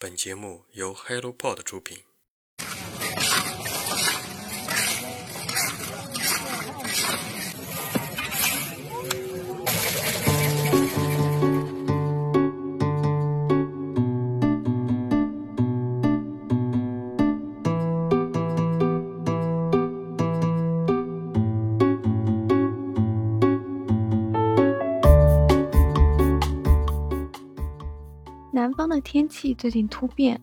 本节目由 HelloPod 出品。南方的天气最近突变，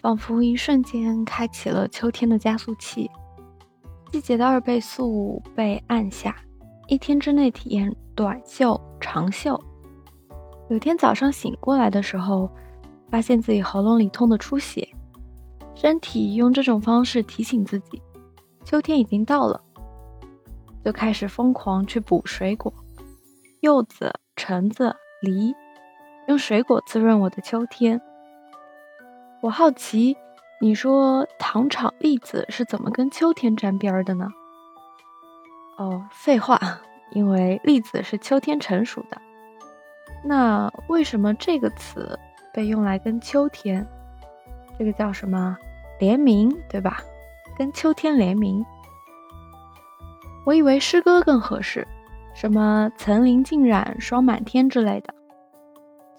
仿佛一瞬间开启了秋天的加速器，季节的二倍速被按下，一天之内体验短袖、长袖。有天早上醒过来的时候，发现自己喉咙里痛得出血，身体用这种方式提醒自己，秋天已经到了，就开始疯狂去补水果，柚子、橙子、梨。用水果滋润我的秋天。我好奇，你说糖炒栗子是怎么跟秋天沾边的呢？哦，废话，因为栗子是秋天成熟的。那为什么这个词被用来跟秋天？这个叫什么联名，对吧？跟秋天联名。我以为诗歌更合适，什么层林尽染、霜满天之类的。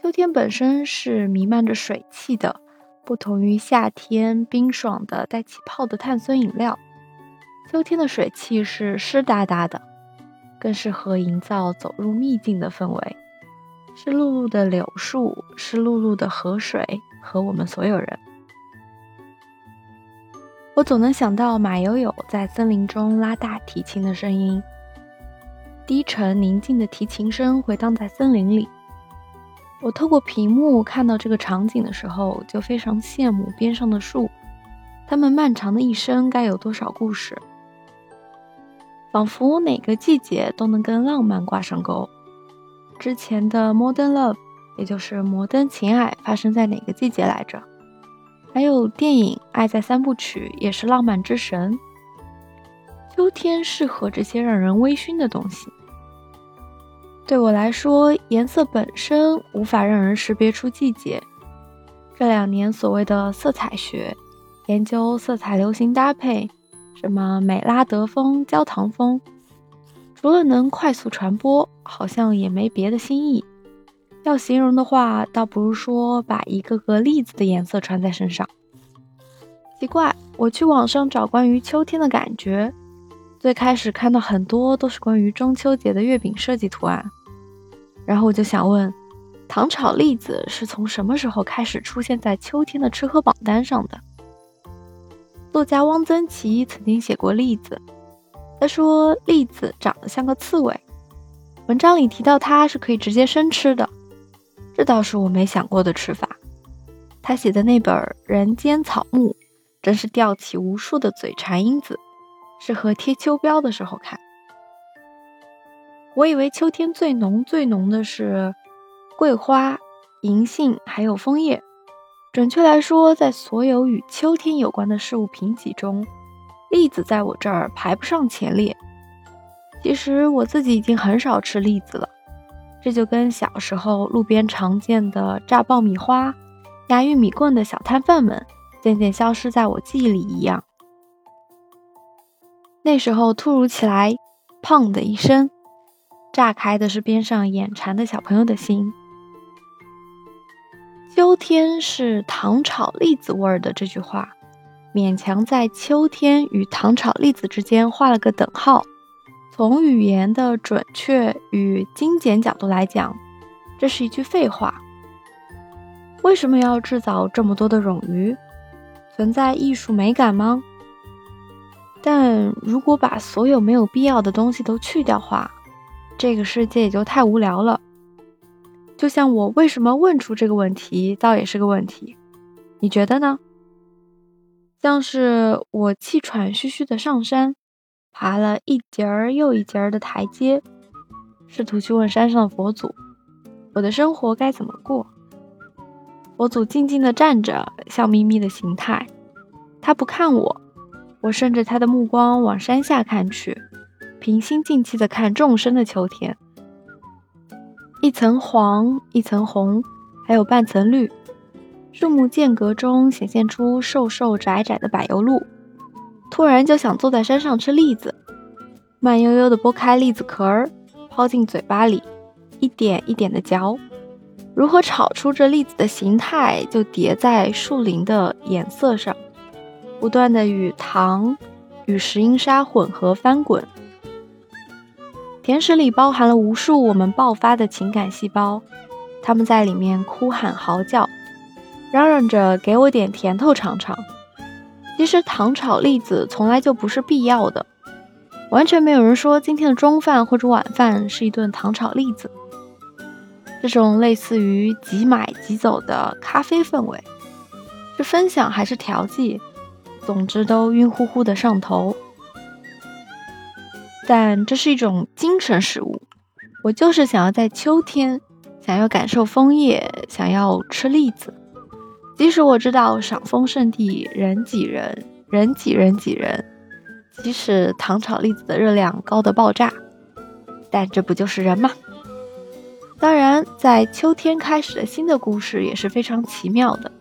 秋天本身是弥漫着水汽的，不同于夏天冰爽的带起泡的碳酸饮料。秋天的水汽是湿哒哒的，更适合营造走入秘境的氛围。湿漉漉的柳树，湿漉漉的河水和我们所有人。我总能想到马友友在森林中拉大提琴的声音，低沉宁静的提琴声回荡在森林里。我透过屏幕看到这个场景的时候，就非常羡慕边上的树，它们漫长的一生该有多少故事？仿佛哪个季节都能跟浪漫挂上钩。之前的 Modern Love，也就是摩登情爱，发生在哪个季节来着？还有电影《爱在三部曲》，也是浪漫之神。秋天适合这些让人微醺的东西。对我来说，颜色本身无法让人识别出季节。这两年所谓的色彩学，研究色彩流行搭配，什么美拉德风、焦糖风，除了能快速传播，好像也没别的新意。要形容的话，倒不如说把一个个栗子的颜色穿在身上。奇怪，我去网上找关于秋天的感觉，最开始看到很多都是关于中秋节的月饼设计图案。然后我就想问，糖炒栗子是从什么时候开始出现在秋天的吃喝榜单上的？作家汪曾祺曾经写过栗子，他说栗子长得像个刺猬，文章里提到它是可以直接生吃的，这倒是我没想过的吃法。他写的那本《人间草木》，真是吊起无数的嘴馋因子，适合贴秋膘的时候看。我以为秋天最浓最浓的是桂花、银杏，还有枫叶。准确来说，在所有与秋天有关的事物评级中，栗子在我这儿排不上前列。其实我自己已经很少吃栗子了，这就跟小时候路边常见的炸爆米花、压玉米棍的小摊贩们渐渐消失在我记忆里一样。那时候突如其来，砰的一声。炸开的是边上眼馋的小朋友的心。秋天是糖炒栗子味儿的这句话，勉强在秋天与糖炒栗子之间画了个等号。从语言的准确与精简角度来讲，这是一句废话。为什么要制造这么多的冗余？存在艺术美感吗？但如果把所有没有必要的东西都去掉话，这个世界也就太无聊了。就像我为什么问出这个问题，倒也是个问题。你觉得呢？像是我气喘吁吁的上山，爬了一节儿又一节儿的台阶，试图去问山上的佛祖，我的生活该怎么过？佛祖静静的站着，笑眯眯的形态，他不看我，我顺着他的目光往山下看去。平心静气的看众生的秋天，一层黄，一层红，还有半层绿，树木间隔中显现出瘦瘦窄窄的柏油路，突然就想坐在山上吃栗子，慢悠悠地剥开栗子壳儿，抛进嘴巴里，一点一点地嚼。如何炒出这栗子的形态，就叠在树林的颜色上，不断地与糖、与石英砂混合翻滚。甜食里包含了无数我们爆发的情感细胞，它们在里面哭喊嚎叫，嚷嚷着给我点甜头尝尝。其实糖炒栗子从来就不是必要的，完全没有人说今天的中饭或者晚饭是一顿糖炒栗子。这种类似于即买即走的咖啡氛围，是分享还是调剂？总之都晕乎乎的上头。但这是一种精神食物，我就是想要在秋天，想要感受枫叶，想要吃栗子。即使我知道赏枫圣地人挤人，人挤人挤人，即使糖炒栗子的热量高得爆炸，但这不就是人吗？当然，在秋天开始的新的故事也是非常奇妙的。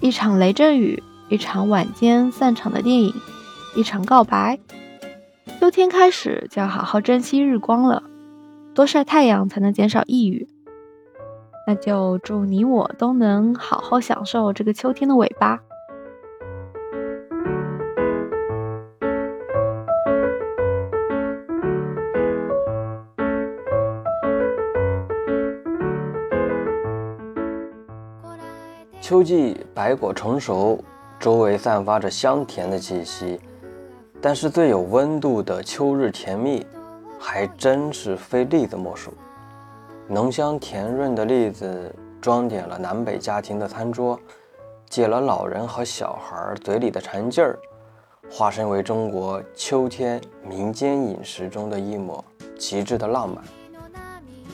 一场雷阵雨，一场晚间散场的电影，一场告白。秋天开始就要好好珍惜日光了，多晒太阳才能减少抑郁。那就祝你我都能好好享受这个秋天的尾巴。秋季百果成熟，周围散发着香甜的气息。但是最有温度的秋日甜蜜，还真是非栗子莫属。浓香甜润的栗子装点了南北家庭的餐桌，解了老人和小孩嘴里的馋劲儿，化身为中国秋天民间饮食中的一抹极致的浪漫。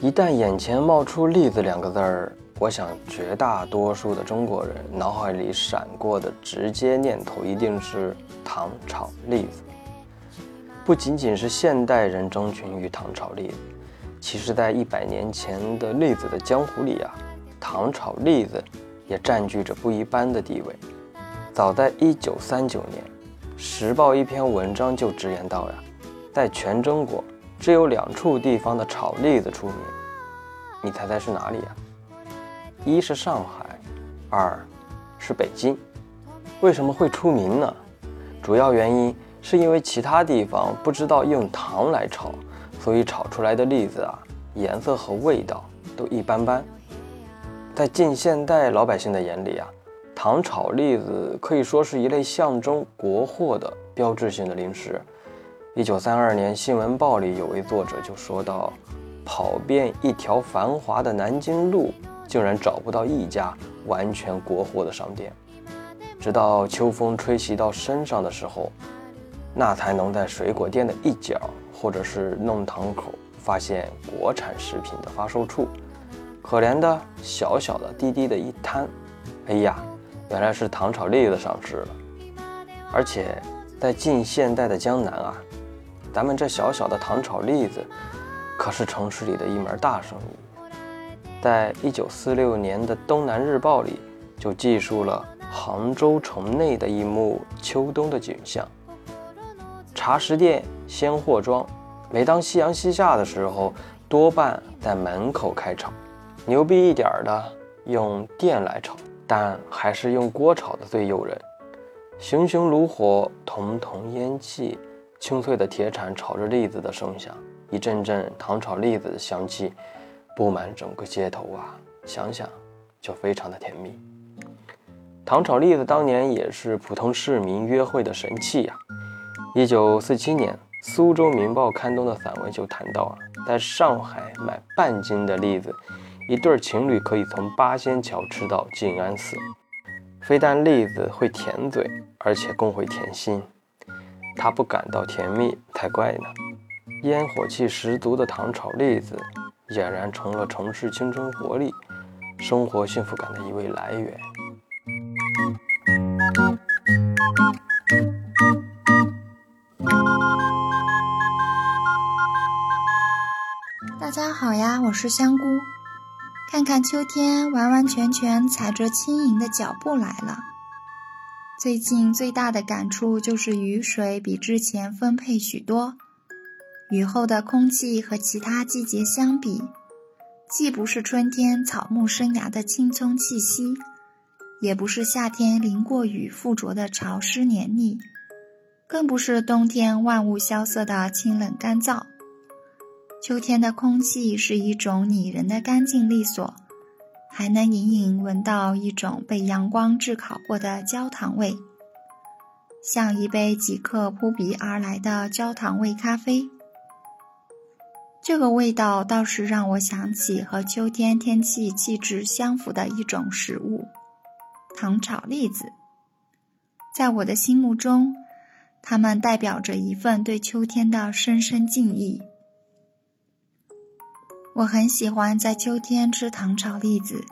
一旦眼前冒出“栗子”两个字儿，我想绝大多数的中国人脑海里闪过的直接念头一定是。糖炒栗子，不仅仅是现代人争群于糖炒栗子，其实，在一百年前的栗子的江湖里啊，糖炒栗子也占据着不一般的地位。早在一九三九年，《时报》一篇文章就直言道呀，在全中国只有两处地方的炒栗子出名，你猜猜是哪里呀？一是上海，二是北京。为什么会出名呢？主要原因是因为其他地方不知道用糖来炒，所以炒出来的栗子啊，颜色和味道都一般般。在近现代老百姓的眼里啊，糖炒栗子可以说是一类象征国货的标志性的零食。一九三二年，《新闻报》里有位作者就说到，跑遍一条繁华的南京路，竟然找不到一家完全国货的商店。直到秋风吹袭到身上的时候，那才能在水果店的一角或者是弄堂口发现国产食品的发售处。可怜的小小的低低的一摊，哎呀，原来是糖炒栗子上市了。而且在近现代的江南啊，咱们这小小的糖炒栗子可是城市里的一门大生意。在一九四六年的《东南日报》里就记述了。杭州城内的一幕秋冬的景象：茶食店、鲜货庄，每当夕阳西下的时候，多半在门口开炒。牛逼一点的用电来炒，但还是用锅炒的最诱人。熊熊炉火，彤彤烟气，清脆的铁铲炒着栗子的声响，一阵阵糖炒栗子的香气布满整个街头啊！想想就非常的甜蜜。糖炒栗子当年也是普通市民约会的神器呀。一九四七年，苏州《民报》刊登的散文就谈到啊，在上海买半斤的栗子，一对情侣可以从八仙桥吃到静安寺。非但栗子会甜嘴，而且更会甜心。他不感到甜蜜才怪呢。烟火气十足的糖炒栗子，俨然成了城市青春活力、生活幸福感的一位来源。大家好呀，我是香菇。看看秋天完完全全踩着轻盈的脚步来了。最近最大的感触就是雨水比之前丰沛许多，雨后的空气和其他季节相比，既不是春天草木生芽的青葱气息，也不是夏天淋过雨附着的潮湿黏腻，更不是冬天万物萧瑟的清冷干燥。秋天的空气是一种拟人的干净利索，还能隐隐闻到一种被阳光炙烤过的焦糖味，像一杯即刻扑鼻而来的焦糖味咖啡。这个味道倒是让我想起和秋天天气气质相符的一种食物——糖炒栗子。在我的心目中，它们代表着一份对秋天的深深敬意。我很喜欢在秋天吃糖炒栗子，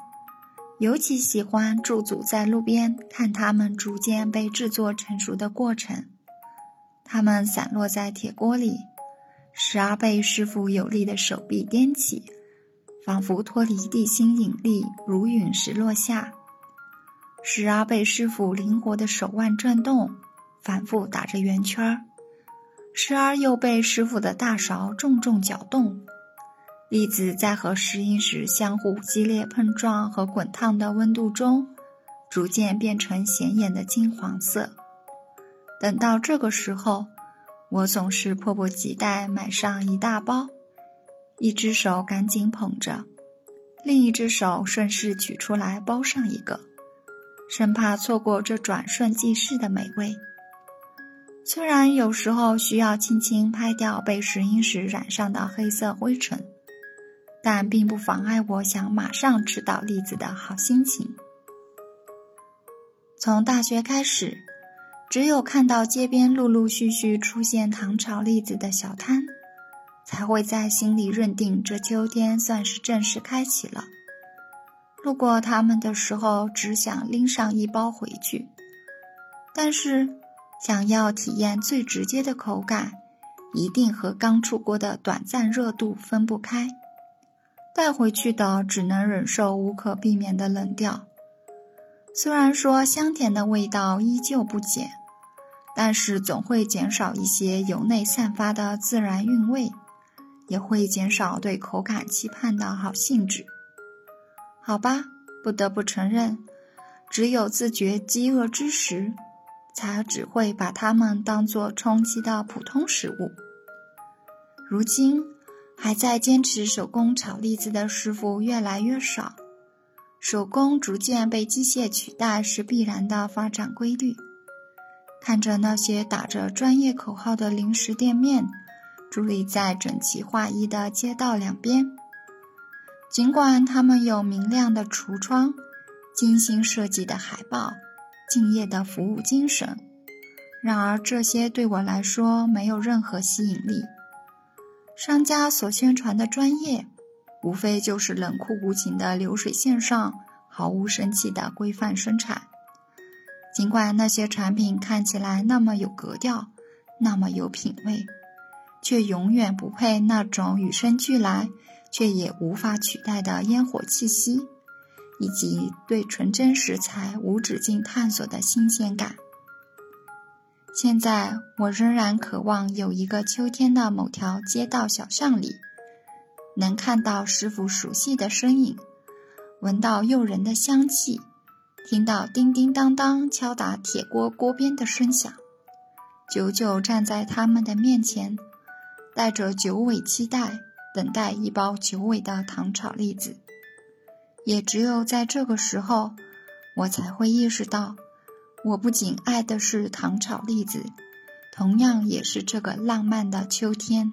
尤其喜欢驻足在路边看它们逐渐被制作成熟的过程。它们散落在铁锅里，时而被师傅有力的手臂掂起，仿佛脱离地心引力如陨石落下；时而被师傅灵活的手腕转动，反复打着圆圈儿；时而又被师傅的大勺重重搅动。粒子在和石英石相互激烈碰撞和滚烫的温度中，逐渐变成显眼的金黄色。等到这个时候，我总是迫不及待买上一大包，一只手赶紧捧着，另一只手顺势取出来包上一个，生怕错过这转瞬即逝的美味。虽然有时候需要轻轻拍掉被石英石染上的黑色灰尘。但并不妨碍我想马上吃到栗子的好心情。从大学开始，只有看到街边陆陆续续出现糖炒栗子的小摊，才会在心里认定这秋天算是正式开启了。路过他们的时候，只想拎上一包回去，但是想要体验最直接的口感，一定和刚出锅的短暂热度分不开。带回去的只能忍受无可避免的冷掉。虽然说香甜的味道依旧不减，但是总会减少一些由内散发的自然韵味，也会减少对口感期盼的好兴致。好吧，不得不承认，只有自觉饥饿之时，才只会把它们当作充饥的普通食物。如今。还在坚持手工炒栗子的师傅越来越少，手工逐渐被机械取代是必然的发展规律。看着那些打着专业口号的零食店面，伫立在整齐划一的街道两边，尽管他们有明亮的橱窗、精心设计的海报、敬业的服务精神，然而这些对我来说没有任何吸引力。商家所宣传的专业，无非就是冷酷无情的流水线上毫无生气的规范生产。尽管那些产品看起来那么有格调，那么有品味，却永远不配那种与生俱来却也无法取代的烟火气息，以及对纯真食材无止境探索的新鲜感。现在我仍然渴望有一个秋天的某条街道小巷里，能看到师傅熟悉的身影，闻到诱人的香气，听到叮叮当当敲打铁锅锅边的声响，久久站在他们的面前，带着九尾期待，等待一包久违的糖炒栗子。也只有在这个时候，我才会意识到。我不仅爱的是糖炒栗子，同样也是这个浪漫的秋天。